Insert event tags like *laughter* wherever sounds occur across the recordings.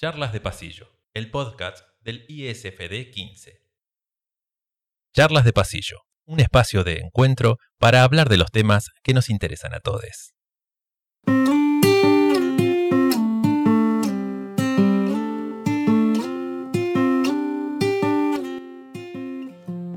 Charlas de Pasillo, el podcast del ISFD 15. Charlas de Pasillo, un espacio de encuentro para hablar de los temas que nos interesan a todos.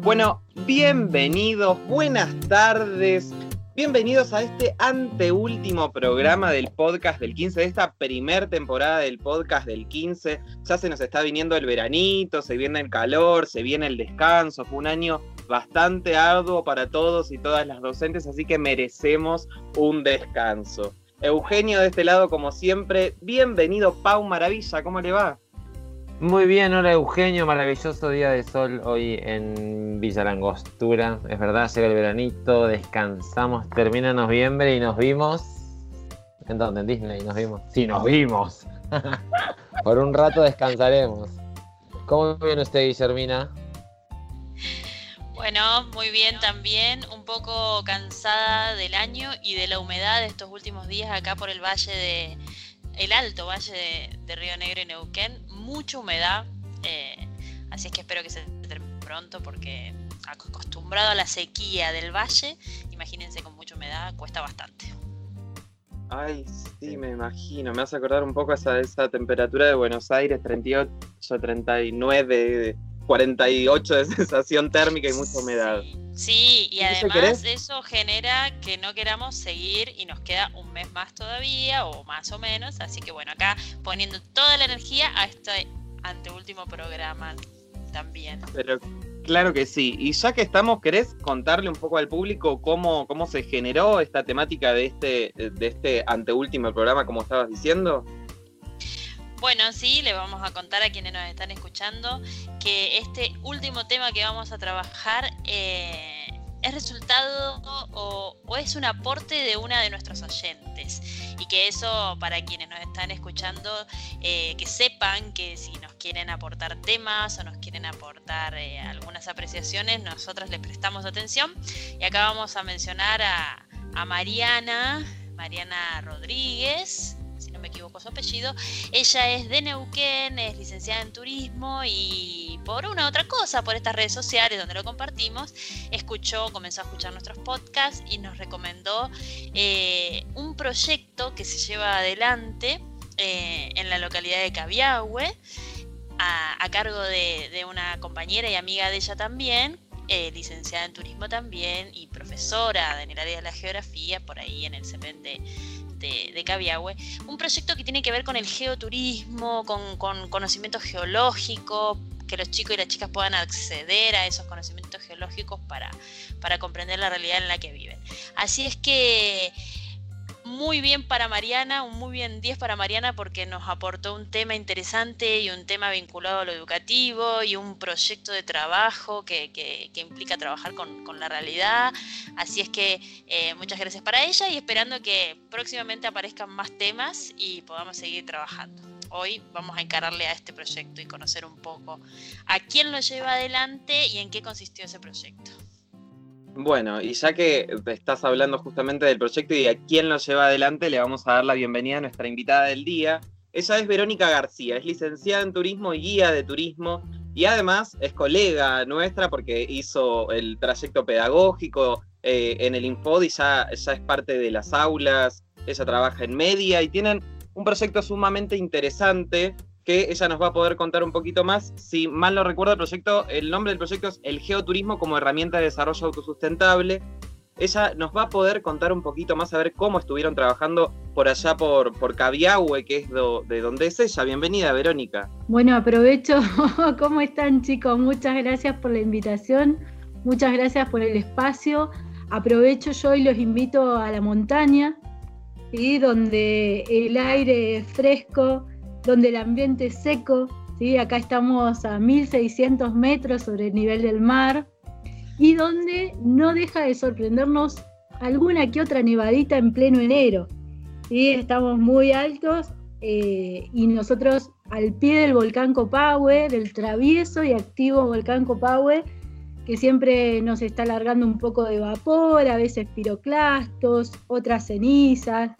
Bueno, bienvenidos, buenas tardes, bienvenidos a este anteúltimo programa del podcast del 15, de esta primer temporada del podcast del 15. Ya se nos está viniendo el veranito, se viene el calor, se viene el descanso, fue un año bastante arduo para todos y todas las docentes, así que merecemos un descanso. Eugenio de este lado, como siempre, bienvenido Pau Maravilla, ¿cómo le va? Muy bien, hola Eugenio, maravilloso día de sol hoy en Villa Langostura. Es verdad, llega el veranito, descansamos, termina noviembre y nos vimos. ¿En dónde? En Disney nos vimos. Sí, nos vimos. *laughs* Por un rato descansaremos. ¿Cómo viene usted, Guillermina? Bueno, muy bien también, un poco cansada del año y de la humedad de estos últimos días acá por el valle de, el alto valle de, Río Negro y Neuquén, mucha humedad, eh, así es que espero que se termine pronto porque acostumbrado a la sequía del valle, imagínense con mucha humedad, cuesta bastante. Ay, sí, me imagino. Me hace acordar un poco esa, esa temperatura de Buenos Aires, 38, 39, 48 de *laughs* sensación térmica y mucha humedad. Sí, y además eso genera que no queramos seguir y nos queda un mes más todavía o más o menos. Así que bueno, acá poniendo toda la energía a este anteúltimo programa también. Pero claro que sí. Y ya que estamos, ¿querés contarle un poco al público cómo, cómo se generó esta temática de este, de este anteúltimo programa, como estabas diciendo? Bueno, sí, le vamos a contar a quienes nos están escuchando que este último tema que vamos a trabajar eh, es resultado o, es un aporte de una de nuestros oyentes. Y que eso, para quienes nos están escuchando, eh, que sepan que si nos quieren aportar temas o nos quieren aportar eh, algunas apreciaciones, nosotros les prestamos atención. Y acá vamos a mencionar a, a Mariana, Mariana Rodríguez, me equivoco su apellido. Ella es de Neuquén, es licenciada en turismo y por una otra cosa, por estas redes sociales donde lo compartimos, escuchó, comenzó a escuchar nuestros podcasts y nos recomendó eh, un proyecto que se lleva adelante eh, en la localidad de Cabiahue. A, cargo de, una compañera y amiga de ella también, eh, licenciada en turismo también y profesora en el área de la geografía, por ahí en el CEPEN de, de, Cabiahue, un proyecto que tiene que ver con el geoturismo, con, conocimiento geológico, que los chicos y las chicas puedan acceder a esos conocimientos geológicos para, para comprender la realidad en la que viven. Así es que muy bien para Mariana, un muy bien 10 para Mariana porque nos aportó un tema interesante y un tema vinculado a lo educativo y un proyecto de trabajo que, implica trabajar con, la realidad. Así es que eh, muchas gracias para ella y esperando que próximamente aparezcan más temas y podamos seguir trabajando. Hoy vamos a encararle a este proyecto y conocer un poco a quién lo lleva adelante y en qué consistió ese proyecto. Bueno, y ya que estás hablando justamente del proyecto y a quién lo lleva adelante, le vamos a dar la bienvenida a nuestra invitada del día. Ella es Verónica García, es licenciada en turismo y guía de turismo y además es colega nuestra porque hizo el trayecto pedagógico eh, en el Infod y ya es parte de las aulas, ella trabaja en media y tienen un proyecto sumamente interesante que ella nos va a poder contar un poquito más. Si mal no recuerdo el proyecto, el nombre del proyecto es el geoturismo como herramienta de desarrollo autosustentable. Ella nos va a poder contar un poquito más a ver cómo estuvieron trabajando por allá por, por Cabiahue, que es de donde es ella. Bienvenida, Verónica. Bueno, aprovecho. *laughs* ¿Cómo están, chicos? Muchas gracias por la invitación. Muchas gracias por el espacio. Aprovecho yo y los invito a la montaña, y donde el aire es fresco, donde el ambiente es seco, ¿sí? acá estamos a 1600 metros sobre el nivel del mar, y donde no deja de sorprendernos alguna que otra nevadita en pleno enero. ¿sí? Estamos muy altos eh, y nosotros al pie del volcán Copahue, del travieso y activo volcán Copahue, que siempre nos está largando un poco de vapor, a veces piroclastos, otras cenizas,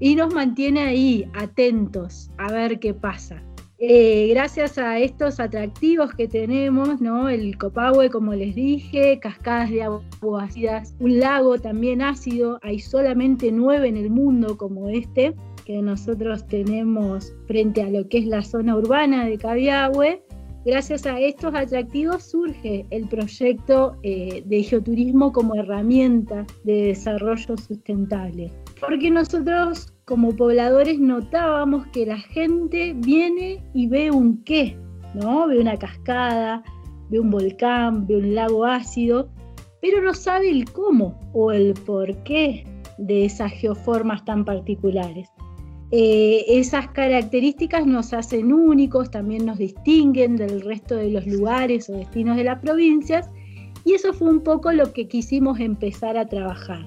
y nos mantiene ahí atentos a ver qué pasa. Eh, gracias a estos atractivos que tenemos, ¿no? El Copahue, como les dije, cascadas de agua ácidas, un lago también ácido, hay solamente nueve en el mundo como este, que nosotros tenemos frente a lo que es la zona urbana de Cabiahue. Gracias a estos atractivos surge el proyecto eh, de geoturismo como herramienta de desarrollo sustentable. Porque nosotros como pobladores notábamos que la gente viene y ve un qué, ¿no? Ve una cascada, ve un volcán, ve un lago ácido, pero no sabe el cómo o el por qué de esas geoformas tan particulares. Eh, esas características nos hacen únicos, también nos distinguen del resto de los lugares o destinos de las provincias, y eso fue un poco lo que quisimos empezar a trabajar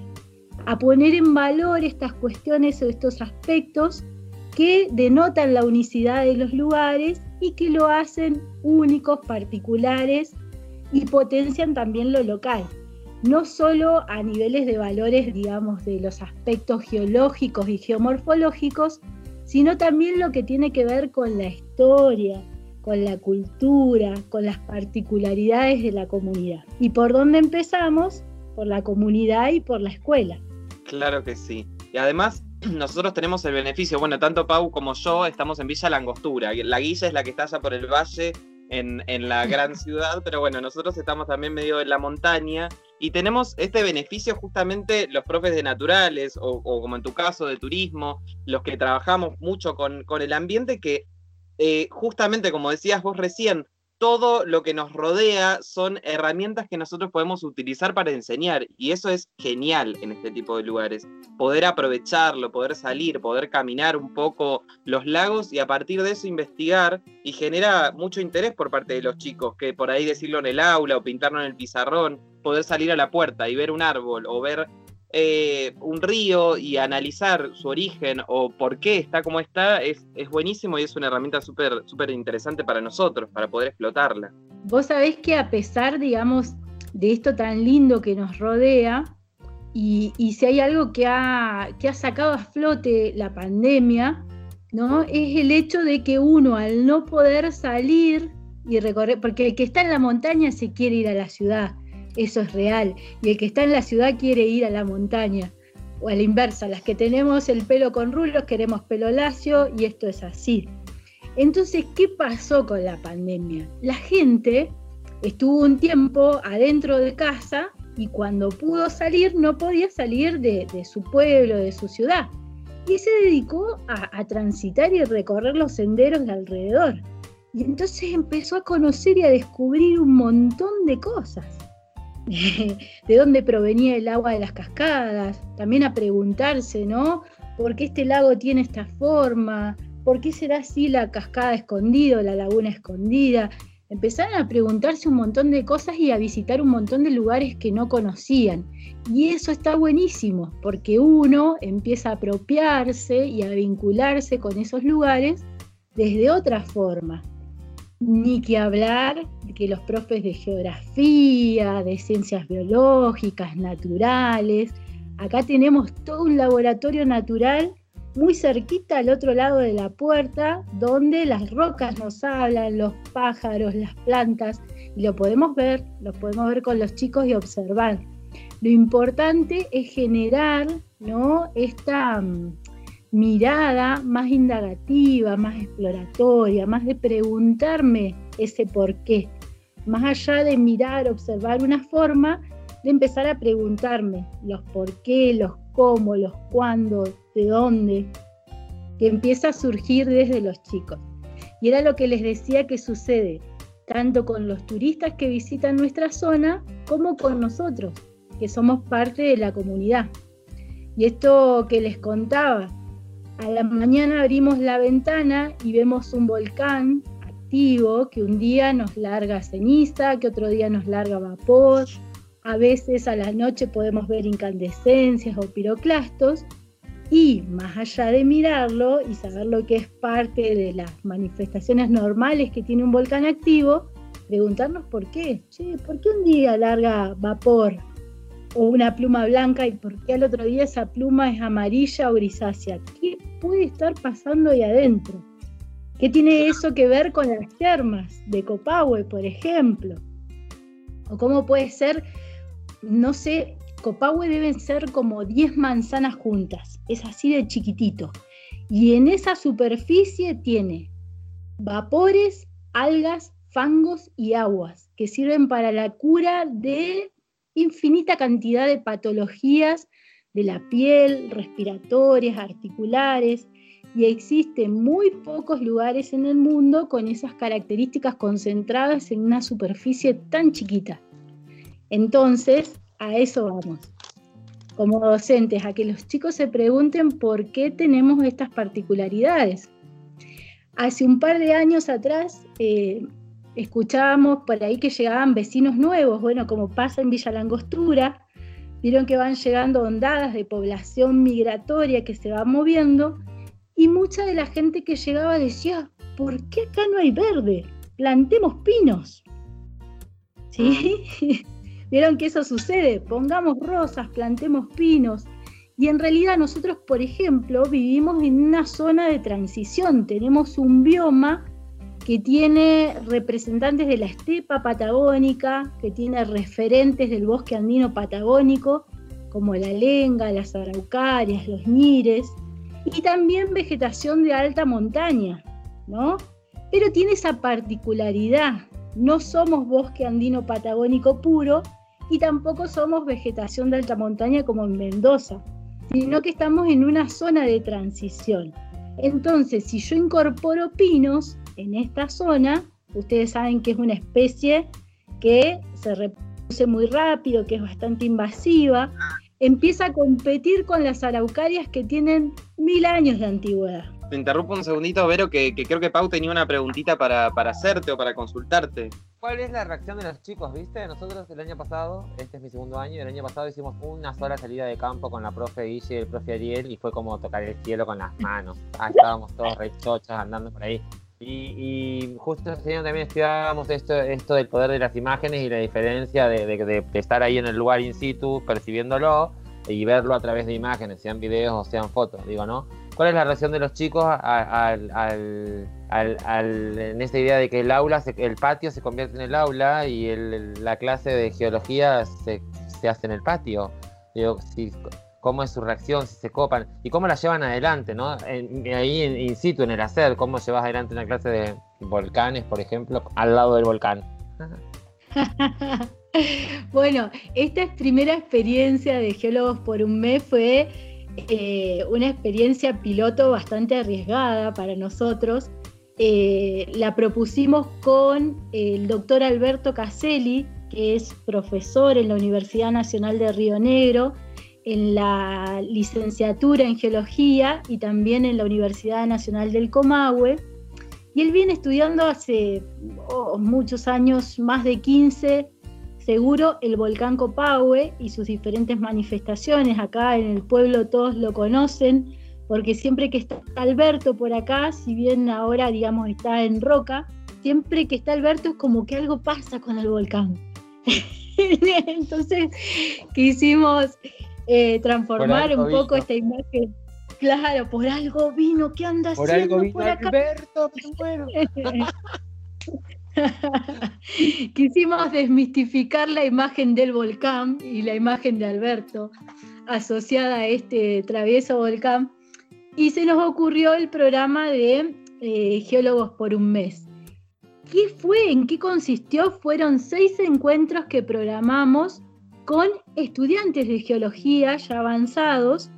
a poner en valor estas cuestiones o estos aspectos que denotan la unicidad de los lugares y que lo hacen únicos, particulares y potencian también lo local. No solo a niveles de valores, digamos, de los aspectos geológicos y geomorfológicos, sino también lo que tiene que ver con la historia, con la cultura, con las particularidades de la comunidad. ¿Y por dónde empezamos? Por la comunidad y por la escuela. Claro que sí. Y además, *clears throat* nosotros tenemos el beneficio, bueno, tanto Pau como yo estamos en Villa Langostura. La Guilla es la que está allá por el valle, en, la *laughs* gran ciudad, pero bueno, nosotros estamos también medio en la montaña y tenemos este beneficio justamente los profes de naturales o, como en tu caso de turismo, los que trabajamos mucho con, con el ambiente que eh, justamente como decías vos recién, todo lo que nos rodea son herramientas que nosotros podemos utilizar para enseñar y eso es genial en este tipo de lugares. Poder aprovecharlo, poder salir, poder caminar un poco los lagos y a partir de eso investigar y genera mucho interés por parte de los chicos, que por ahí decirlo en el aula o pintarlo en el pizarrón, poder salir a la puerta y ver un árbol o ver eh, un río y analizar su origen o por qué está como está es, es buenísimo y es una herramienta súper interesante para nosotros, para poder explotarla. Vos sabés que a pesar, digamos, de esto tan lindo que nos rodea, y, si hay algo que ha, que ha sacado a flote la pandemia, ¿no? Es el hecho de que uno al no poder salir y recorrer, porque el que está en la montaña se quiere ir a la ciudad, eso es real. Y el que está en la ciudad quiere ir a la montaña. O a la inversa, las que tenemos el pelo con rulos queremos pelo lacio y esto es así. Entonces, ¿qué pasó con la pandemia? La gente estuvo un tiempo adentro de casa y cuando pudo salir no podía salir de, su pueblo, de su ciudad. Y se dedicó a, a transitar y recorrer los senderos de alrededor. Y entonces empezó a conocer y a descubrir un montón de cosas. *laughs* de dónde provenía el agua de las cascadas, también a preguntarse, ¿no? ¿Por qué este lago tiene esta forma? ¿Por qué será así la cascada escondida la laguna escondida? Empezaron a preguntarse un montón de cosas y a visitar un montón de lugares que no conocían. Y eso está buenísimo, porque uno empieza a apropiarse y a vincularse con esos lugares desde otra forma. Ni que hablar que los profes de geografía, de ciencias biológicas, naturales, acá tenemos todo un laboratorio natural muy cerquita al otro lado de la puerta, donde las rocas nos hablan, los pájaros, las plantas, y lo podemos ver, lo podemos ver con los chicos y observar. Lo importante es generar ¿no? esta mm, mirada más indagativa, más exploratoria, más de preguntarme ese por qué. Más allá de mirar, observar una forma, de empezar a preguntarme los por qué, los cómo, los cuándo, de dónde, que empieza a surgir desde los chicos. Y era lo que les decía que sucede, tanto con los turistas que visitan nuestra zona como con nosotros, que somos parte de la comunidad. Y esto que les contaba, a la mañana abrimos la ventana y vemos un volcán activo que un día nos larga ceniza, que otro día nos larga vapor. A veces a la noche podemos ver incandescencias o piroclastos. Y más allá de mirarlo y saber lo que es parte de las manifestaciones normales que tiene un volcán activo, preguntarnos por qué. ¿por qué un día larga vapor o una pluma blanca y por qué al otro día esa pluma es amarilla o grisácea. ¿Qué puede estar pasando ahí adentro? ¿Qué tiene eso que ver con las termas de Copahue, por ejemplo? ¿O cómo puede ser, no sé, Copahue deben ser como 10 manzanas juntas, es así de chiquitito. Y en esa superficie tiene vapores, algas, fangos y aguas que sirven para la cura de infinita cantidad de patologías de la piel, respiratorias, articulares, y existen muy pocos lugares en el mundo con esas características concentradas en una superficie tan chiquita. Entonces, a eso vamos, como docentes, a que los chicos se pregunten por qué tenemos estas particularidades. Hace un par de años atrás eh, escuchábamos por ahí que llegaban vecinos nuevos, bueno, como pasa en Villa Langostura, vieron que van llegando ondadas de población migratoria que se va moviendo y mucha de la gente que llegaba decía, ¿por qué acá no hay verde? Plantemos pinos. ¿Sí? *laughs* Vieron que eso sucede, pongamos rosas, plantemos pinos. Y en realidad nosotros, por ejemplo, vivimos en una zona de transición, tenemos un bioma que tiene representantes de la estepa patagónica, que tiene referentes del bosque andino patagónico, como la lenga, las araucarias, los ñires, y también vegetación de alta montaña, ¿no? Pero tiene esa particularidad, no somos bosque andino patagónico puro y tampoco somos vegetación de alta montaña como en Mendoza, sino que estamos en una zona de transición. Entonces, si yo incorporo pinos en esta zona, ustedes saben que es una especie que se reproduce muy rápido, que es bastante invasiva, empieza a competir con las araucarias que tienen mil años de antigüedad. Te interrumpo un segundito, Vero, que, creo que Pau tenía una preguntita para, hacerte o para consultarte. ¿Cuál es la reacción de los chicos, viste? Nosotros el año pasado, este es mi segundo año, el año pasado hicimos una sola salida de campo con la profe Guille y el profe Ariel y fue como tocar el cielo con las manos. Ah, estábamos todos rechochas andando por ahí. Y, justo ese año también estudiábamos esto, esto del poder de las imágenes y la diferencia de, estar ahí en el lugar in situ percibiéndolo y verlo a través de imágenes, sean videos o sean fotos, digo, ¿no? ¿Cuál es la reacción de los chicos al, en esta idea de que el aula, el patio se convierte en el aula y la clase de geología se, se hace en el patio? Digo, si, cómo es su reacción, si se copan y cómo la llevan adelante, ¿no? ahí in situ, en el hacer, cómo llevas adelante una clase de volcanes, por ejemplo, al lado del volcán. *laughs* bueno, esta primera experiencia de Geólogos por un mes fue eh, una experiencia piloto bastante arriesgada para nosotros. Eh, la propusimos con el doctor Alberto Caselli, que es profesor en la Universidad Nacional de Río Negro en la licenciatura en geología y también en la Universidad Nacional del Comahue. Y él viene estudiando hace oh, muchos años, más de 15, seguro, el volcán Copahue y sus diferentes manifestaciones. Acá en el pueblo todos lo conocen, porque siempre que está Alberto por acá, si bien ahora, digamos, está en Roca, siempre que está Alberto es como que algo pasa con el volcán. *laughs* Entonces quisimos eh, transformar un poco esta imagen. Claro, por algo vino, ¿qué anda por haciendo algo vino por acá? Alberto, *laughs* bueno. *laughs* Quisimos desmistificar la imagen del volcán y la imagen de Alberto asociada a este travieso volcán y se nos ocurrió el programa de eh, Geólogos por un mes. ¿Qué fue? ¿En qué consistió? Fueron seis encuentros que programamos con estudiantes de geología ya avanzados.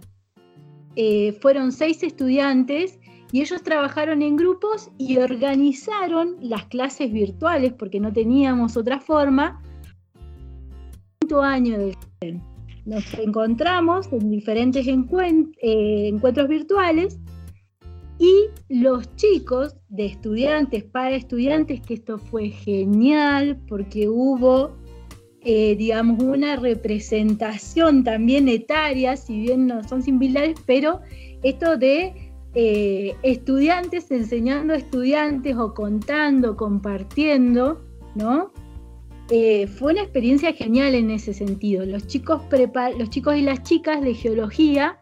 Eh, fueron seis estudiantes y ellos trabajaron en grupos y organizaron las clases virtuales porque no teníamos otra forma. año de nos encontramos en diferentes eh, encuentros virtuales y los chicos de estudiantes para estudiantes, que esto fue genial porque hubo eh, digamos, una representación también etaria, si bien no son similares, pero esto de eh, estudiantes enseñando a estudiantes o contando, compartiendo, ¿no? Eh, fue una experiencia genial en ese sentido. Los chicos, los chicos y las chicas de geología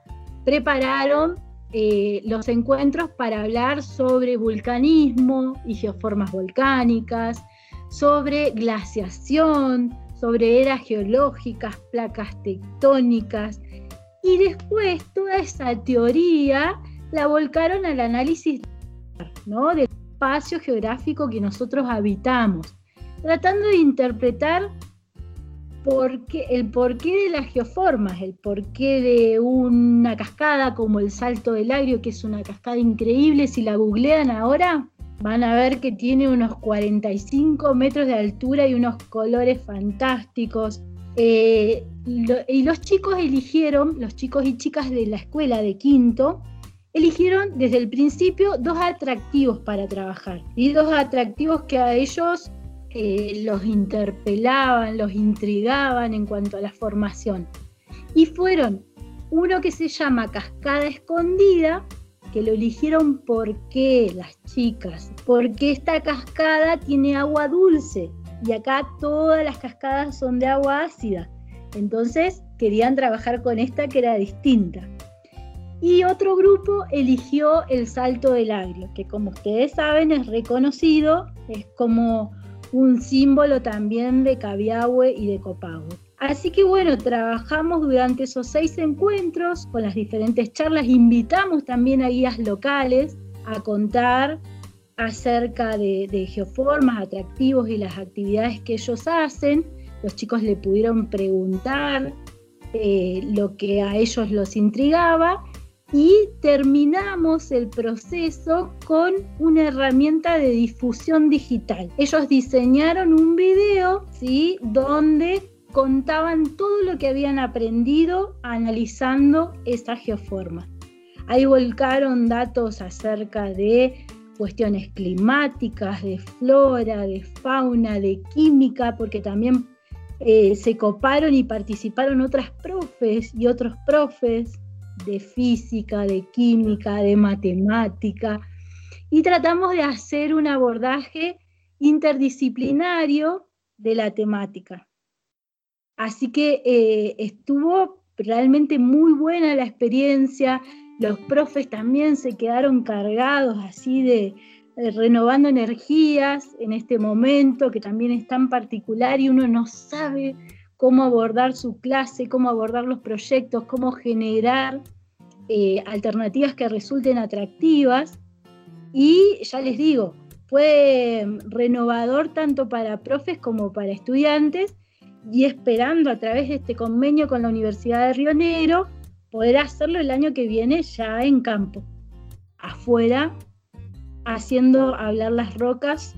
prepararon eh, los encuentros para hablar sobre vulcanismo y geoformas volcánicas, sobre glaciación, sobre eras geológicas, placas tectónicas, y después toda esa teoría la volcaron al análisis del espacio geográfico que nosotros habitamos, tratando de interpretar el porqué de las geoformas, el porqué de una cascada como el Salto del Agrio, que es una cascada increíble, si la googlean ahora, van a ver que tiene unos 45 metros de altura y unos colores fantásticos. Eh, y los chicos eligieron, los chicos y chicas de la escuela de quinto, eligieron desde el principio dos atractivos para trabajar. Y dos atractivos que a ellos eh, los interpelaban, los intrigaban en cuanto a la formación. Y fueron uno que se llama Cascada Escondida, que lo eligieron porque las chicas, porque esta cascada tiene agua dulce y acá todas las cascadas son de agua ácida. Entonces querían trabajar con esta que era distinta. Y otro grupo eligió el Salto del Agrio, que como ustedes saben es reconocido, es como un símbolo también de Cabiahue y de Copahue. Así que bueno, trabajamos durante esos seis encuentros con las diferentes charlas, invitamos también a guías locales a contar acerca de, geoformas, atractivos y las actividades que ellos hacen. Los chicos le pudieron preguntar eh, lo que a ellos los intrigaba y terminamos el proceso con una herramienta de difusión digital. Ellos diseñaron un video, ¿sí? Donde contaban todo lo que habían aprendido analizando esa geoforma. Ahí volcaron datos acerca de cuestiones climáticas, de flora, de fauna, de química, porque también eh, se coparon y participaron otras profes y otros profes de física, de química, de matemática, y tratamos de hacer un abordaje interdisciplinario de la temática. Así que eh, estuvo realmente muy buena la experiencia, los profes también se quedaron cargados así de, de renovando energías en este momento que también es tan particular y uno no sabe cómo abordar su clase, cómo abordar los proyectos, cómo generar eh, alternativas que resulten atractivas. Y ya les digo, fue renovador tanto para profes como para estudiantes y esperando a través de este convenio con la Universidad de Río Negro poder hacerlo el año que viene ya en campo, afuera, haciendo hablar las rocas,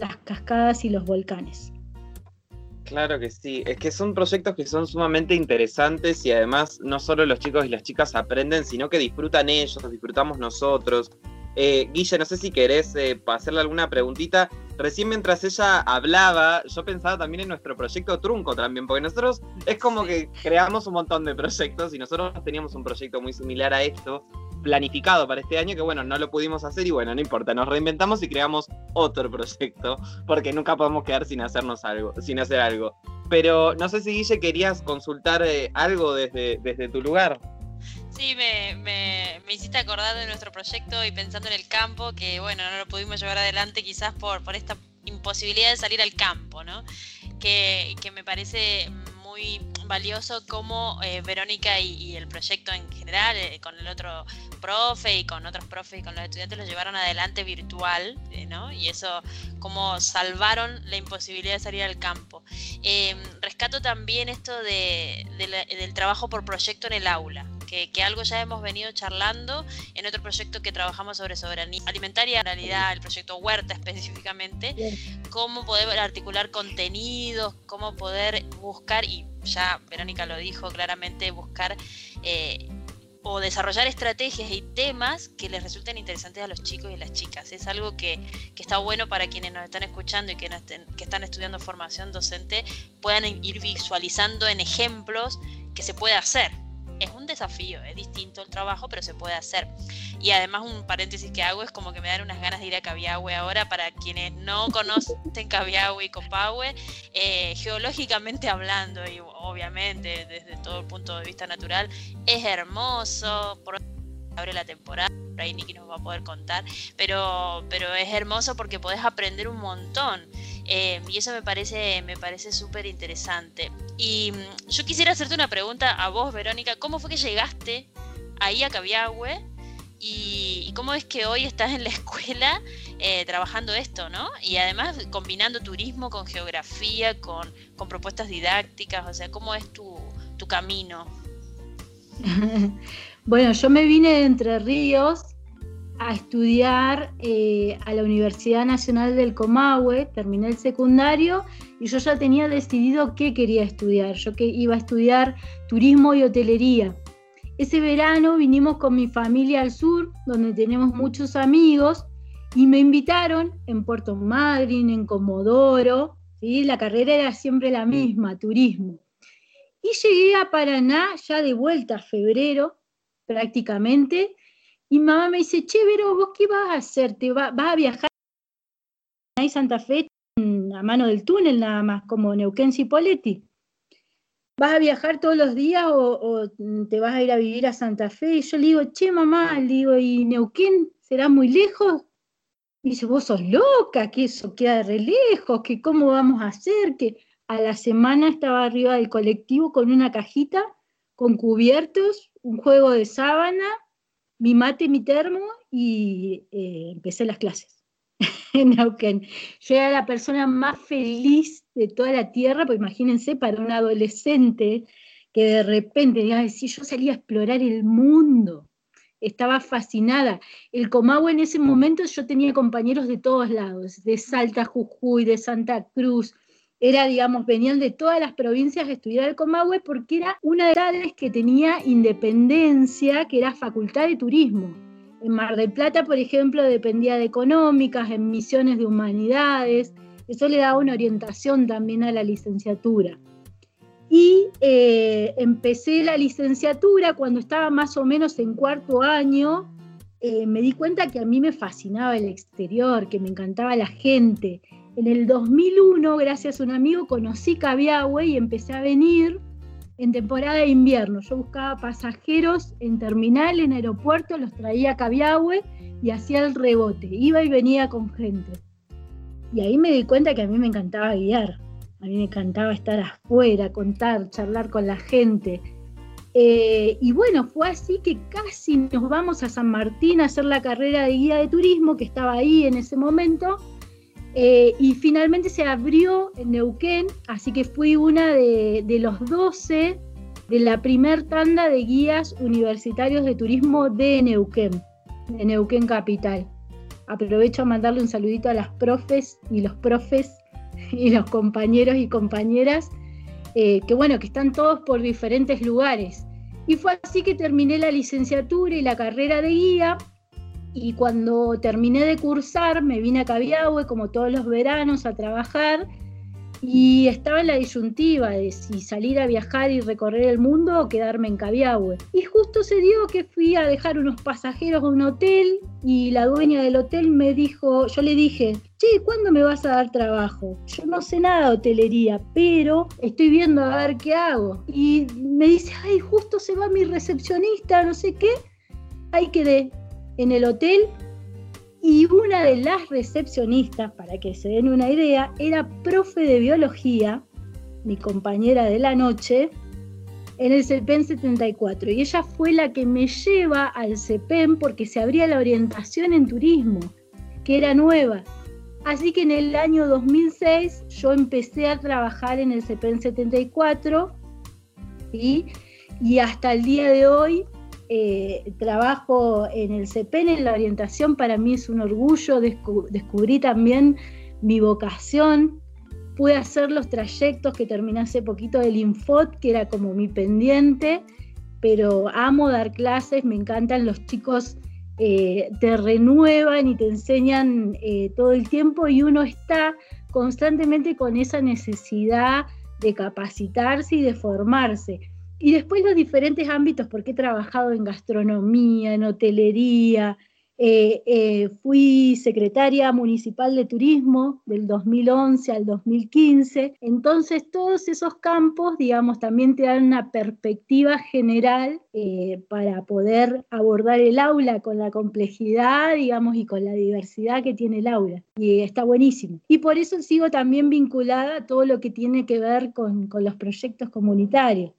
las cascadas y los volcanes. Claro que sí, es que son proyectos que son sumamente interesantes y además no solo los chicos y las chicas aprenden, sino que disfrutan ellos, disfrutamos nosotros. Eh, Guille, no sé si querés eh, hacerle alguna preguntita. Recién mientras ella hablaba, yo pensaba también en nuestro proyecto Trunco también, porque nosotros es como que creamos un montón de proyectos y nosotros teníamos un proyecto muy similar a esto, planificado para este año que bueno, no lo pudimos hacer y bueno, no importa, nos reinventamos y creamos otro proyecto, porque nunca podemos quedar sin hacernos algo, sin hacer algo. Pero no sé si Guille querías consultar eh, algo desde, desde tu lugar. Sí, me, me, me, hiciste acordar de nuestro proyecto y pensando en el campo, que bueno, no lo pudimos llevar adelante quizás por, por esta imposibilidad de salir al campo, ¿no? Que, que me parece muy valioso como eh, Verónica y, el proyecto en general, eh, con el otro profe y con otros profes y con los estudiantes, lo llevaron adelante virtual, eh, ¿no? Y eso, como salvaron la imposibilidad de salir al campo. Em, rescato también esto de, del trabajo por proyecto en el aula. Que, que, algo ya hemos venido charlando en otro proyecto que trabajamos sobre soberanía alimentaria, en realidad el proyecto Huerta específicamente, cómo poder articular contenidos, cómo poder buscar y ya Verónica lo dijo claramente, buscar eh, o desarrollar estrategias y temas que les resulten interesantes a los chicos y las chicas. Es algo que, está bueno para quienes nos están escuchando y que, que están estudiando formación docente, puedan ir visualizando en ejemplos que se puede hacer. Es un desafío, es distinto el trabajo, pero se puede hacer. Y además un paréntesis que hago es como que me dan unas ganas de ir a Cabiahue ahora para quienes no *laughs* conocen Cabiahue y Copahue, eh, geológicamente hablando y obviamente desde todo el punto de vista natural, es hermoso, por abre la temporada, por ahí Nicky nos va a poder contar, pero, pero es hermoso porque podés aprender un montón. Eh, y eso me parece me parece súper interesante. Y mm, yo quisiera hacerte una pregunta a vos, Verónica. ¿Cómo fue que llegaste ahí a Cabiahue? Y, cómo es que hoy estás en la *laughs* escuela eh, trabajando esto, ¿no? Y además combinando turismo con geografía, con, con propuestas didácticas, o sea, ¿cómo es tu, tu camino? *laughs* bueno, yo me vine de Entre Ríos a estudiar eh, a la Universidad Nacional del Comahue, terminé el secundario y yo ya tenía decidido qué quería estudiar. Yo que iba a estudiar turismo y hotelería. Ese verano vinimos con mi familia al sur, donde tenemos muchos amigos, y me invitaron en Puerto Madryn, en Comodoro, ¿sí? la carrera era siempre la misma, turismo. Y llegué a Paraná ya de vuelta, febrero prácticamente, y mamá me dice, che, Vero, ¿vos qué vas a hacer? ¿Te vas a viajar a Santa Fe a mano del túnel nada más, como Neuquén Cipoletti? ¿Vas a viajar todos los días o, te vas a ir a vivir a Santa Fe? Y yo le digo, che, mamá, le digo, ¿y Neuquén será muy lejos? Y dice, vos sos loca, que eso queda re lejos, que cómo vamos a hacer, que a la semana estaba arriba del colectivo con una cajita, con cubiertos, un juego de sábana mi mate, mi termo y eh, empecé las clases *laughs* en Neuquén. Yo era la persona más feliz de toda la tierra, pues imagínense para un adolescente que de repente, diga, si yo salía a explorar el mundo, estaba fascinada. El Comahue en ese momento yo tenía compañeros de todos lados, de Salta, Jujuy, de Santa Cruz, era, digamos, venían de todas las provincias a estudiar el Comahue porque era una de las que tenía independencia, que era facultad de turismo. En Mar del Plata, por ejemplo, dependía de económicas, en misiones de humanidades. Eso le daba una orientación también a la licenciatura. Y eh, empecé la licenciatura cuando estaba más o menos en cuarto año. Eh, me di cuenta que a mí me fascinaba el exterior, que me encantaba la gente, en el 2001, gracias a un amigo, conocí Cabiahue y empecé a venir en temporada de invierno. Yo buscaba pasajeros en terminal, en aeropuerto, los traía a Cabiahue y hacía el rebote. Iba y venía con gente. Y ahí me di cuenta que a mí me encantaba guiar. A mí me encantaba estar afuera, contar, charlar con la gente. Eh, y bueno, fue así que casi nos vamos a San Martín a hacer la carrera de guía de turismo, que estaba ahí en ese momento eh, y finalmente se abrió en Neuquén, así que fui una de, los 12 de la primer tanda de guías universitarios de turismo de Neuquén, de Neuquén Capital. Aprovecho a mandarle un saludito a las profes y los profes *laughs* y los compañeros y compañeras, eh, que bueno, que están todos por diferentes lugares. Y fue así que terminé la licenciatura y la carrera de guía y cuando terminé de cursar me vine a Cabiahue como todos los veranos a trabajar y estaba en la disyuntiva de si salir a viajar y recorrer el mundo o quedarme en Cabiahue. Y justo se dio que fui a dejar unos pasajeros a un hotel y la dueña del hotel me dijo, yo le dije, che, ¿cuándo me vas a dar trabajo? Yo no sé nada de hotelería, pero estoy viendo a ver qué hago. Y me dice, ay, justo se va mi recepcionista, no sé qué. Ahí quedé en el hotel y una de las recepcionistas, para que se den una idea, era profe de biología, mi compañera de la noche, en el CEPEN 74. Y ella fue la que me lleva al CEPEN porque se abría la orientación en turismo, que era nueva. Así que en el año 2006 yo empecé a trabajar en el CEPEN 74 y hasta el día de hoy eh, trabajo en el CEPEN, en la orientación, para mí es un orgullo, descubrí también mi vocación, pude hacer los trayectos que terminé hace poquito del Infot, que era como mi pendiente, pero amo dar clases, me encantan los chicos, eh, te renuevan y te enseñan eh, todo el tiempo y uno está constantemente con esa necesidad de capacitarse y de formarse Y después los diferentes ámbitos, porque he trabajado en gastronomía, en hotelería, eh, eh, fui secretaria municipal de turismo del 2011 al 2015. Entonces, todos esos campos, digamos, también te dan una perspectiva general eh, para poder abordar el aula con la complejidad, digamos, y con la diversidad que tiene el aula. Y está buenísimo. Y por eso sigo también vinculada a todo lo que tiene que ver con, con los proyectos comunitarios.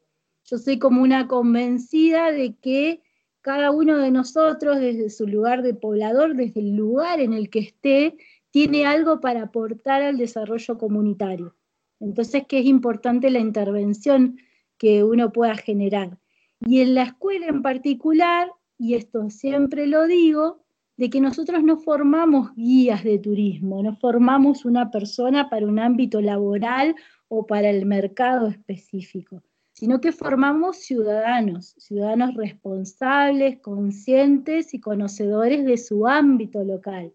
Yo soy como una convencida de que cada uno de nosotros desde su lugar de poblador, desde el lugar en el que esté, tiene algo para aportar al desarrollo comunitario. Entonces, que es importante la intervención que uno pueda generar. Y en la escuela en particular, y esto siempre lo digo, de que nosotros no formamos guías de turismo, no formamos una persona para un ámbito laboral o para el mercado específico sino que formamos ciudadanos, ciudadanos responsables, conscientes y conocedores de su ámbito local,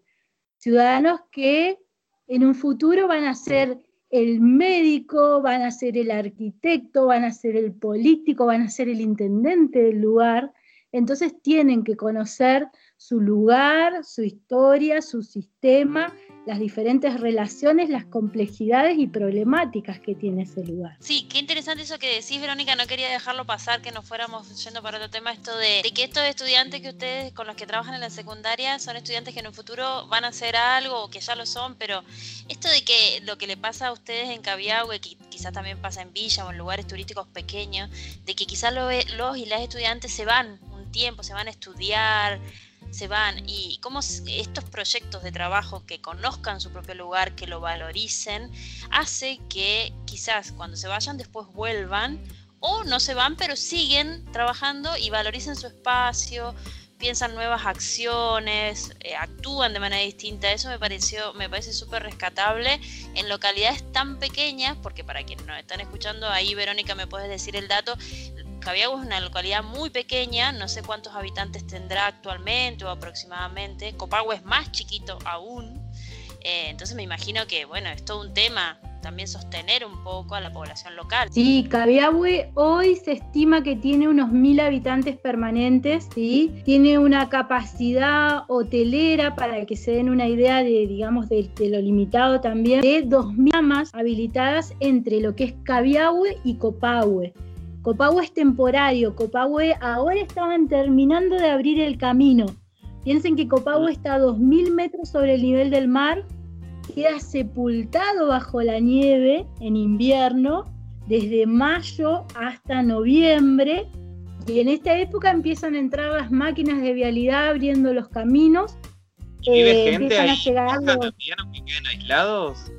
ciudadanos que en un futuro van a ser el médico, van a ser el arquitecto, van a ser el político, van a ser el intendente del lugar, entonces tienen que conocer su lugar, su historia, su sistema, las diferentes relaciones, las complejidades y problemáticas que tiene ese lugar. Sí, qué interesante eso que decís, Verónica, no quería dejarlo pasar, que nos fuéramos yendo para otro tema, esto de, que estos estudiantes que ustedes, con los que trabajan en la secundaria, son estudiantes que en un futuro van a hacer algo, o que ya lo son, pero esto de que lo que le pasa a ustedes en Cabiahue, que quizás también pasa en Villa o en lugares turísticos pequeños, de que quizás los y las estudiantes se van un tiempo, se van a estudiar, se van y cómo estos proyectos de trabajo que conozcan su propio lugar, que lo valoricen, hace que quizás cuando se vayan después vuelvan o no se van pero siguen trabajando y valoricen su espacio, piensan nuevas acciones, eh, actúan de manera distinta. Eso me pareció, me parece súper rescatable en localidades tan pequeñas, porque para quienes nos están escuchando, ahí Verónica me puedes decir el dato, Cabiagua es una localidad muy pequeña, no sé cuántos habitantes tendrá actualmente o aproximadamente. Copagua es más chiquito aún. Eh, entonces me imagino que, bueno, es todo un tema también sostener un poco a la población local. Sí, Cabiahue hoy se estima que tiene unos mil habitantes permanentes, ¿sí? tiene una capacidad hotelera, para que se den una idea de, digamos, de, lo limitado también, de dos mil más habilitadas entre lo que es Cabiahue y Copahue. Copahue es temporario, Copahue ahora estaban terminando de abrir el camino. Piensen que Copahue mm. está a 2.000 metros sobre el nivel del mar, queda sepultado bajo la nieve en invierno, desde mayo hasta noviembre, y en esta época empiezan a entrar las máquinas de vialidad abriendo los caminos. ¿Vive eh, gente ahí? que quedan aislados?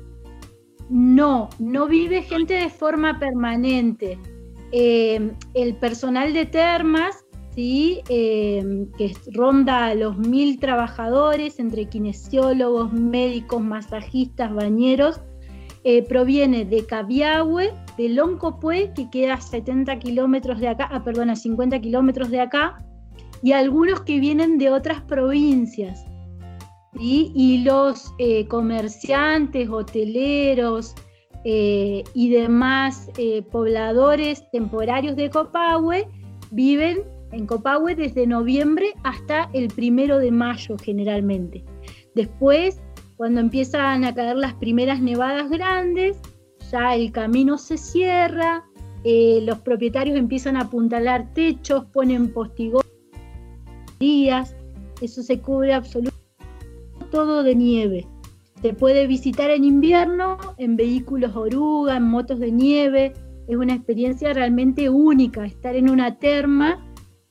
No, no vive gente de forma permanente. Eh, el personal de termas, ¿sí? Eh, que ronda los mil trabajadores, entre kinesiólogos, médicos, masajistas, bañeros, eh, proviene de Cabiahue, de Loncopué, que queda a 70 kilómetros de acá, ah, perdón, a 50 kilómetros de acá, y algunos que vienen de otras provincias. Y los comerciantes, hoteleros, eh, y demás eh, pobladores temporarios de Copahue viven en Copahue desde noviembre hasta el primero de mayo generalmente. Después, cuando empiezan a caer las primeras nevadas grandes, ya el camino se cierra, eh, los propietarios empiezan a apuntalar techos, ponen postigones, eso se cubre absolutamente todo de nieve. Se puede visitar en invierno en vehículos oruga, en motos de nieve. Es una experiencia realmente única estar en una terma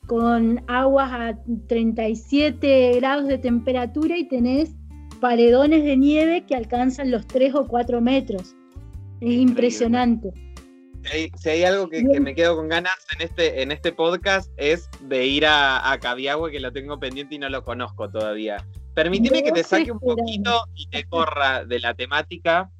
con aguas a 37 grados de temperatura y tenés paredones de nieve que alcanzan los 3 o 4 metros. Es impresionante. Si hay, algo que, me quedo con ganas en este, en este podcast es de ir a, a Cabiagua, que lo tengo pendiente y no lo conozco todavía. Permíteme que te saque un poquito y te corra de la temática.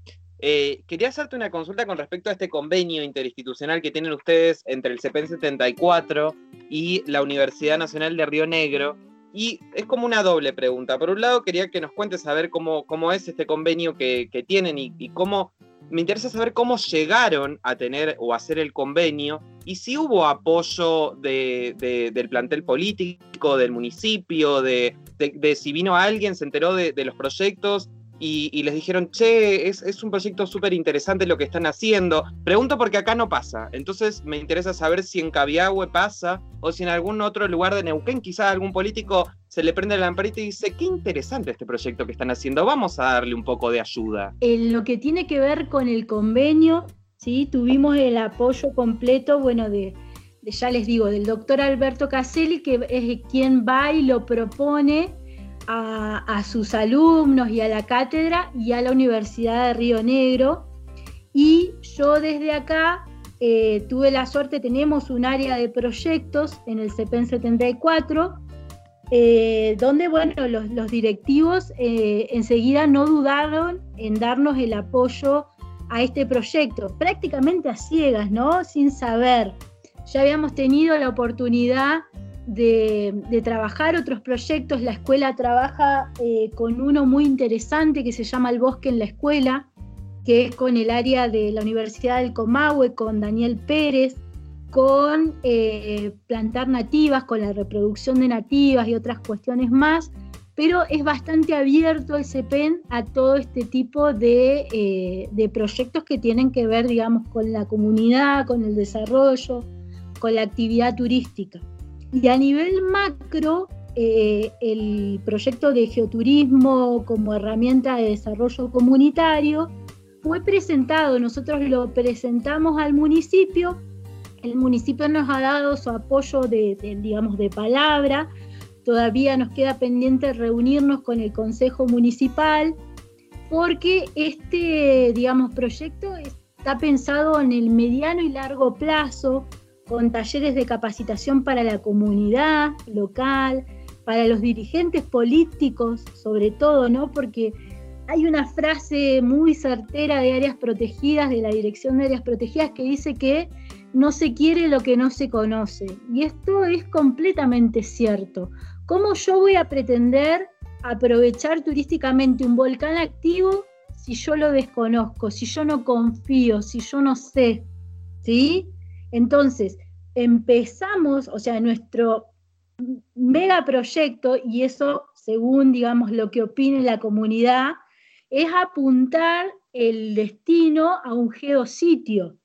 Eh, quería hacerte una consulta con respecto a este convenio interinstitucional que tienen ustedes entre el CEPEN 74 y la Universidad Nacional de Río Negro. Y es como una doble pregunta. Por un lado, quería que nos cuentes saber cómo, cómo es este convenio que, tienen y, y, cómo. Me interesa saber cómo llegaron a tener o hacer el convenio. y si hubo apoyo del plantel político, del municipio, de, si vino alguien, se enteró de, los proyectos y, les dijeron, che, es, un proyecto súper interesante lo que están haciendo. Pregunto porque acá no pasa, entonces me interesa saber si en Cabiahue pasa o si en algún otro lugar de Neuquén quizás algún político se le prende la lamparita y dice, qué interesante este proyecto que están haciendo, vamos a darle un poco de ayuda. En lo que tiene que ver con el convenio, ¿sí? tuvimos el apoyo completo, bueno, de, ya les digo, del doctor Alberto Caselli, que es quien va y lo propone a, sus alumnos y a la cátedra y a la Universidad de Río Negro. Y yo desde acá eh, tuve la suerte, tenemos un área de proyectos en el CEPEN 74, eh, donde bueno, los, directivos eh, enseguida no dudaron en darnos el apoyo a este proyecto, prácticamente a ciegas, ¿no? Sin saber. Ya habíamos tenido la oportunidad de, trabajar otros proyectos. La escuela trabaja eh, con uno muy interesante que se llama El Bosque en la Escuela, que es con el área de la Universidad del Comahue, con Daniel Pérez, con eh, plantar nativas, con la reproducción de nativas y otras cuestiones más, pero es bastante abierto el CEPEN a todo este tipo de, eh, de proyectos que tienen que ver, digamos, con la comunidad, con el desarrollo, con la actividad turística. Y a nivel macro, eh, el proyecto de geoturismo como herramienta de desarrollo comunitario fue presentado, nosotros lo presentamos al municipio, el municipio nos ha dado su apoyo de, digamos, de palabra, todavía nos queda pendiente reunirnos con el Consejo Municipal, porque este, digamos, proyecto está pensado en el mediano y largo plazo, con talleres de capacitación para la comunidad local, para los dirigentes políticos, sobre todo, ¿no? Porque hay una frase muy certera de áreas protegidas, de la Dirección de Áreas Protegidas, que dice que no se quiere lo que no se conoce. Y esto es completamente cierto. ¿Cómo yo voy a pretender aprovechar turísticamente un volcán activo si yo lo desconozco, si yo no confío, si yo no sé? ¿Sí? Entonces, empezamos, o sea, nuestro megaproyecto, y eso según, digamos, lo que opine la comunidad, es apuntar el destino a un geositio,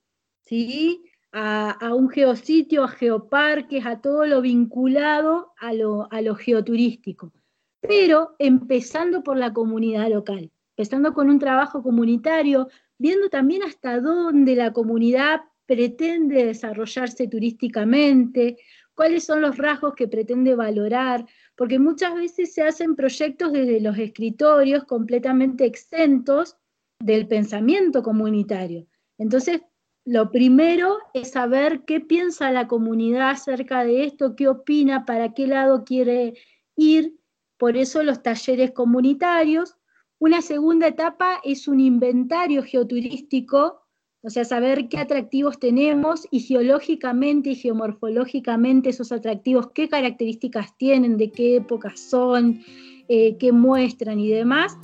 ¿sí? A, un geositio, a geoparques, a todo lo vinculado a lo, a lo geoturístico. Pero empezando por la comunidad local, empezando con un trabajo comunitario, viendo también hasta dónde la comunidad pretende desarrollarse turísticamente, cuáles son los rasgos que pretende valorar, porque muchas veces se hacen proyectos desde los escritorios completamente exentos del pensamiento comunitario. Entonces, lo primero es saber qué piensa la comunidad acerca de esto, qué opina, para qué lado quiere ir, por eso los talleres comunitarios. Una segunda etapa es un inventario geoturístico o sea, saber qué atractivos tenemos y geológicamente y geomorfológicamente esos atractivos, qué características tienen, de qué época son, eh, qué muestran y demás,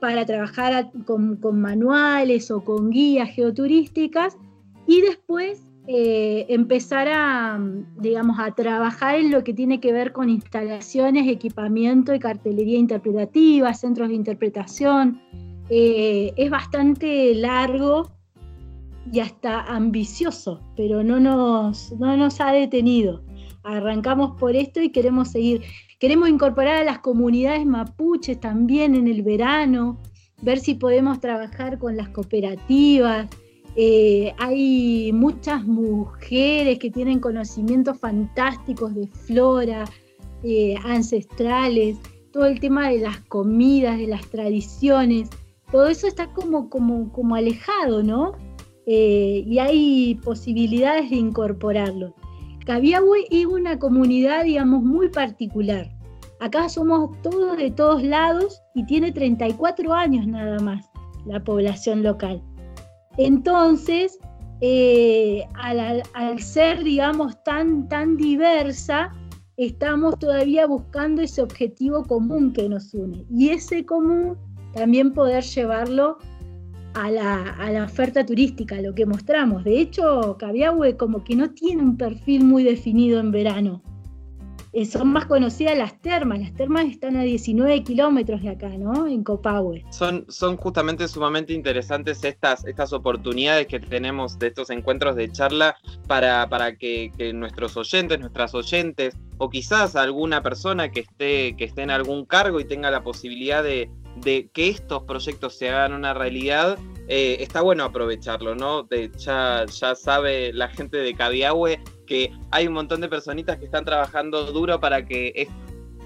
para trabajar con, manuales o con guías geoturísticas y después eh, empezar a, digamos, a trabajar en lo que tiene que ver con instalaciones, equipamiento y cartelería interpretativa, centros de interpretación. Eh, es bastante largo y hasta ambicioso, pero no nos, no nos ha detenido. Arrancamos por esto y queremos seguir. Queremos incorporar a las comunidades mapuches también en el verano, ver si podemos trabajar con las cooperativas. Eh, hay muchas mujeres que tienen conocimientos fantásticos de flora, eh, ancestrales, todo el tema de las comidas, de las tradiciones, todo eso está como, como, como alejado, ¿no? Eh, y hay posibilidades de incorporarlo. Cabiahue es una comunidad, digamos, muy particular. Acá somos todos de todos lados y tiene 34 años nada más la población local. Entonces, eh, al, ser, digamos, tan, tan diversa, estamos todavía buscando ese objetivo común que nos une. Y ese común también poder llevarlo a la, oferta turística, lo que mostramos. De hecho, Cabiahue como que no tiene un perfil muy definido en verano. Eh, son más conocidas las termas. Las termas están a 19 kilómetros de acá, ¿no? En Copahue. Son, son justamente sumamente interesantes estas, estas oportunidades que tenemos de estos encuentros de charla para, para que, nuestros oyentes, nuestras oyentes, o quizás alguna persona que esté, que esté en algún cargo y tenga la posibilidad de, de que estos proyectos se hagan una realidad, eh, está bueno aprovecharlo, ¿no? De, ya, ya sabe la gente de Cabiahue que hay un montón de personitas que están trabajando duro para que esto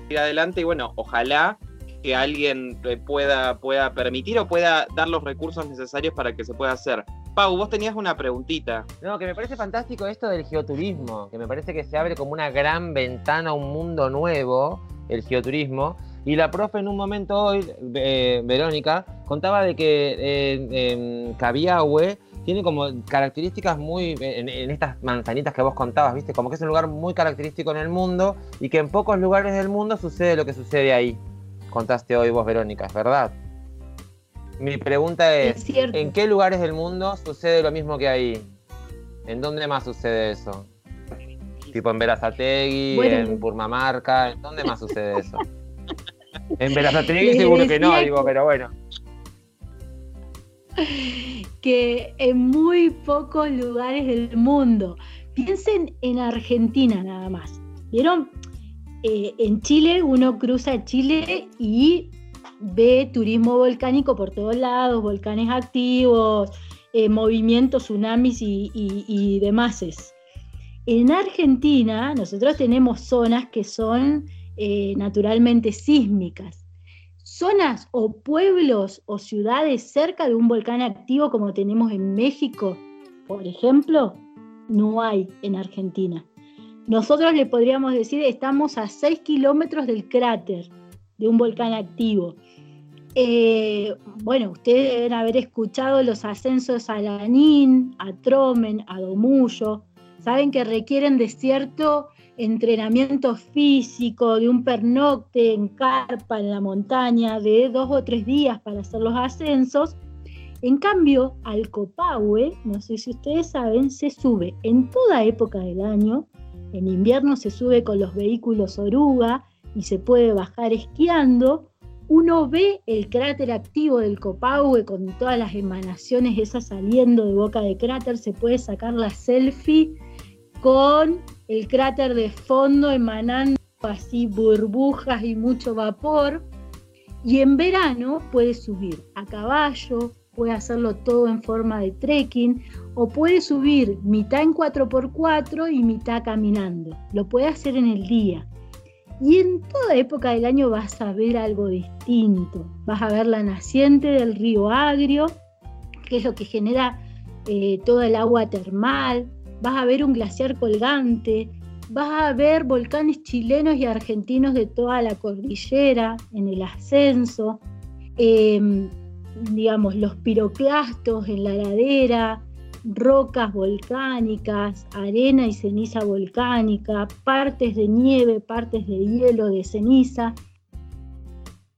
siga adelante y bueno, ojalá que alguien pueda, pueda permitir o pueda dar los recursos necesarios para que se pueda hacer. Pau, vos tenías una preguntita. No, que me parece fantástico esto del geoturismo, que me parece que se abre como una gran ventana a un mundo nuevo, el geoturismo. Y la profe en un momento hoy, eh, Verónica, contaba de que eh, en Cabiahue tiene como características muy, en, estas manzanitas que vos contabas, ¿viste? Como que es un lugar muy característico en el mundo y que en pocos lugares del mundo sucede lo que sucede ahí. Contaste hoy vos, Verónica, ¿es verdad? Mi pregunta es, ¿en qué lugares del mundo sucede lo mismo que ahí? ¿En dónde más sucede eso? Tipo en Verazategui, en Purmamarca, ¿en dónde más sucede eso? *laughs* en Verazategui seguro que no, digo, pero bueno *laughs* que en muy pocos lugares del mundo. Piensen en Argentina nada más. ¿Vieron? Eh, en Chile uno cruza Chile y ve turismo volcánico por todos lados, volcanes activos, eh, movimientos, tsunamis y, y demás. En Argentina nosotros tenemos zonas que son eh, naturalmente sísmicas zonas o pueblos o ciudades cerca de un volcán activo como tenemos en México, por ejemplo, no hay en Argentina. Nosotros le podríamos decir, estamos a 6 kilómetros del cráter de un volcán activo. Eh, bueno, ustedes deben haber escuchado los ascensos a Lanín, a Tromen, a Domullo. Saben que requieren de cierto entrenamiento físico, de un pernocte en carpa en la montaña, de dos o tres días para hacer los ascensos. En cambio, al Copahue, no sé si ustedes saben, se sube en toda época del año. En invierno se sube con los vehículos oruga y se puede bajar esquiando. Uno ve el cráter activo del Copahue con todas las emanaciones esas saliendo de boca de cráter. Se puede sacar la selfie con el cráter de fondo emanando así burbujas y mucho vapor. Y en verano puede subir a caballo, puede hacerlo todo en forma de trekking o puede subir mitad en 4x4 y mitad caminando. Lo puede hacer en el día. Y en toda época del año vas a ver algo distinto. Vas a ver la naciente del río Agrio, que es lo que genera eh, todo el agua termal vas a ver un glaciar colgante, vas a ver volcanes chilenos y argentinos de toda la cordillera en el ascenso, em, digamos, los piroclastos en la ladera, rocas volcánicas, arena y ceniza volcánica, partes de nieve, partes de hielo, de ceniza.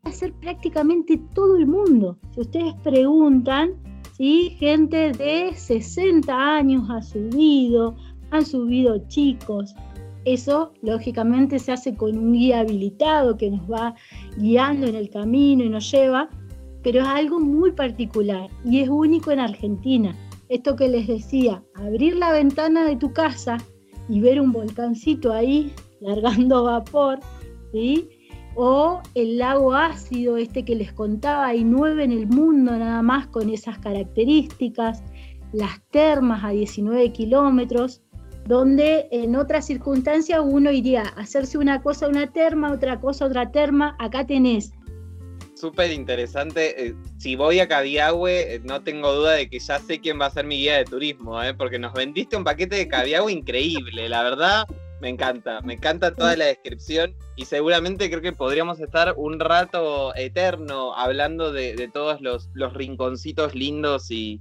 Va a ser prácticamente todo el mundo. Si ustedes preguntan, ¿sí? Gente de 60 años ha subido, han subido chicos. Eso lógicamente se hace con un guía habilitado que nos va guiando en el camino y nos lleva, pero es algo muy particular y es único en Argentina. Esto que les decía, abrir la ventana de tu casa y ver un volcancito ahí largando *laughs* vapor, ¿sí? O el lago ácido, este que les contaba, hay nueve en el mundo nada más con esas características, las termas a 19 kilómetros, donde en otras circunstancias uno iría a hacerse una cosa una terma, otra cosa otra terma, acá tenés. Súper interesante. Eh, si voy a Cabiahue, eh, no tengo duda de que ya sé quién va a ser mi guía de turismo, ¿eh? porque nos vendiste un paquete de Cabiahue increíble, la verdad. Me encanta, me encanta toda la descripción y seguramente creo que podríamos estar un rato eterno hablando de, todos los, rinconcitos lindos y,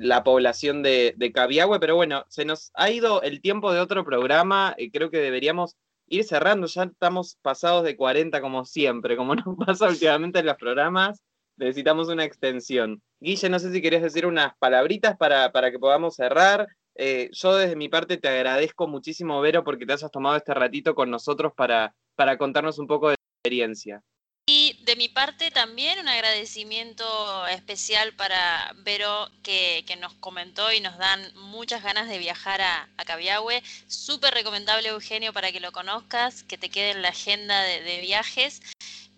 la población de, de Cabiahue, pero bueno, se nos ha ido el tiempo de otro programa, y creo que deberíamos ir cerrando, ya estamos pasados de 40 como siempre, como *laughs* nos pasa últimamente en los programas. necesitamos una extensión. Guille, no sé si querías decir unas palabritas para, para que podamos cerrar. Eh, yo desde mi parte te agradezco muchísimo, Vero, porque te hayas tomado este ratito con nosotros para, para contarnos un poco de tu experiencia. Y de mi parte también un agradecimiento especial para Vero que, nos comentó y nos dan muchas ganas de viajar a, a Cabiahue. Súper recomendable Eugenio para que lo conozcas, que te quede en la agenda de viajes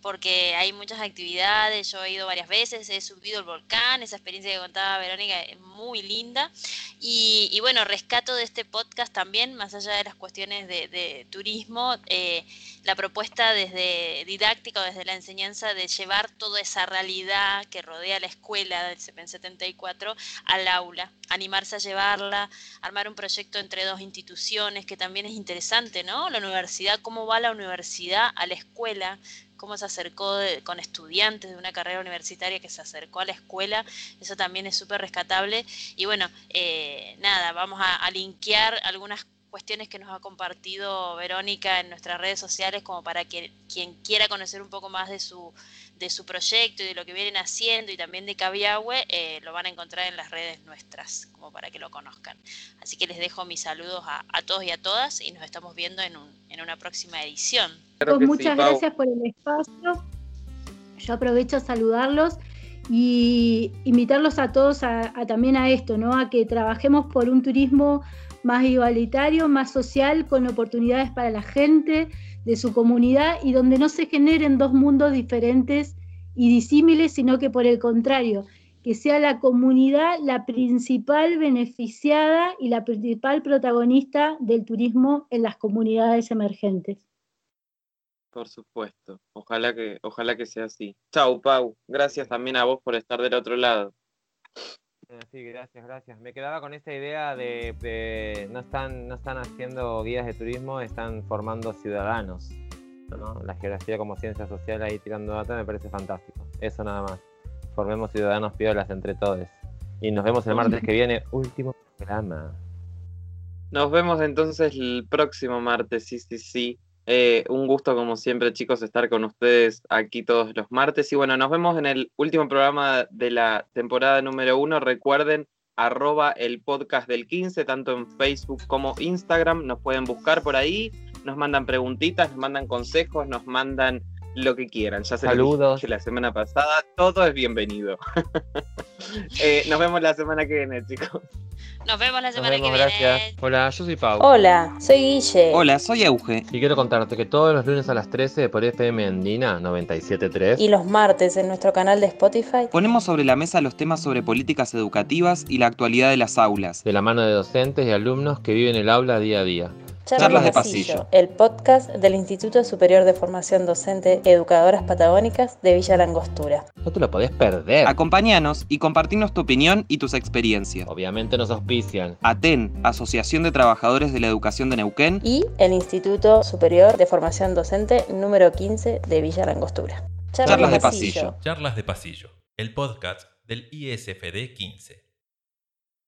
porque hay muchas actividades, yo he ido varias veces, he subido el volcán, esa experiencia que contaba Verónica es muy linda. Y, bueno, rescato de este podcast también, más allá de las cuestiones de, turismo, eh, la propuesta desde didáctica o desde la enseñanza de llevar toda esa realidad que rodea la escuela del CPN 74 al aula, animarse a llevarla, armar un proyecto entre dos instituciones que también es interesante, ¿no? La universidad, cómo va la universidad a la escuela, cómo se acercó con estudiantes de una carrera universitaria que se acercó a la escuela, eso también es súper rescatable. Y bueno, eh, nada, vamos a, a linkear algunas cuestiones que nos ha compartido Verónica en nuestras redes sociales como para que quien quiera conocer un poco más de su, de su proyecto y de lo que vienen haciendo y también de Cabiahue, eh, lo van a encontrar en las redes nuestras, como para que lo conozcan. Así que les dejo mis saludos a, todos y a todas y nos estamos viendo en, un, en una próxima edición. Pues muchas gracias por el espacio. Yo aprovecho a saludarlos y invitarlos a todos a, también a esto, ¿no? A que trabajemos por un turismo más igualitario, más social, con oportunidades para la gente de su comunidad y donde no se generen dos mundos diferentes y disímiles, sino que por el contrario, que sea la comunidad la principal beneficiada y la principal protagonista del turismo en las comunidades emergentes. Por supuesto, ojalá que, ojalá que sea así. Chau, Pau. Gracias también a vos por estar del otro lado. Eh, sí, gracias, gracias. Me quedaba con esta idea de, no están no están haciendo guías de turismo, están formando ciudadanos. La geografía como ciencia social ahí tirando data me parece fantástico. Eso nada más. Formemos ciudadanos piolas entre todos. Y nos vemos el martes que viene, último programa. Nos vemos entonces el próximo martes, sí, sí, sí. Eh, un gusto, como siempre, chicos, estar con ustedes aquí todos los martes. Y bueno, nos vemos en el último programa de la temporada número uno. Recuerden, arroba el podcast del 15, tanto en Facebook como Instagram. Nos pueden buscar por ahí. Nos mandan preguntitas, nos mandan consejos, nos mandan lo que quieran. Ya se Saludos. la semana pasada. Todo es bienvenido. *laughs* Eh, nos vemos la semana que viene, chicos. Nos vemos la semana que viene. Hola, yo soy Pau. Hola, soy Guille. Hola, soy Euge. Y quiero contarte que todos los lunes a las 13 por FM Andina 97.3 y los martes en nuestro canal de Spotify ponemos sobre la mesa los temas sobre políticas educativas y la actualidad de las aulas. De la mano de docentes y alumnos que viven el aula día a día. Charlas, de pasillo, el podcast del Instituto Superior de Formación Docente Educadoras Patagónicas de Villa Langostura. No te lo podés perder. Acompáñanos y compartinos tu opinión y tus experiencias. Obviamente nos auspician. ATEN, Asociación de Trabajadores de la Educación de Neuquén. Y el Instituto Superior de Formación Docente número 15 de Villa Langostura. Charlas, de pasillo. Charlas de pasillo, el podcast del ISFD 15.